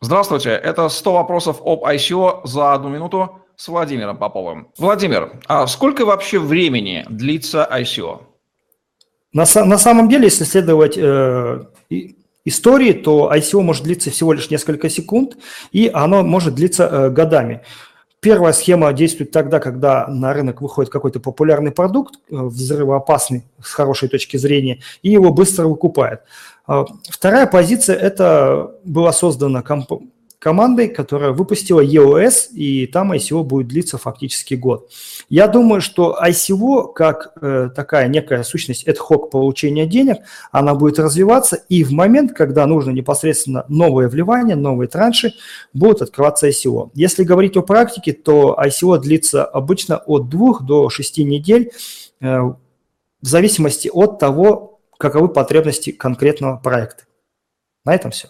Здравствуйте, это 100 вопросов об ICO за одну минуту с Владимиром Поповым. Владимир, а сколько вообще времени длится ICO? На, на самом деле, если следовать э, истории, то ICO может длиться всего лишь несколько секунд, и оно может длиться э, годами. Первая схема действует тогда, когда на рынок выходит какой-то популярный продукт, э, взрывоопасный с хорошей точки зрения, и его быстро выкупает. А вторая позиция – это была создана комп командой, которая выпустила EOS, и там ICO будет длиться фактически год. Я думаю, что ICO, как э, такая некая сущность ad hoc получения денег, она будет развиваться, и в момент, когда нужно непосредственно новые вливания, новые транши, будут открываться ICO. Если говорить о практике, то ICO длится обычно от 2 до 6 недель, э, в зависимости от того, каковы потребности конкретного проекта. На этом все.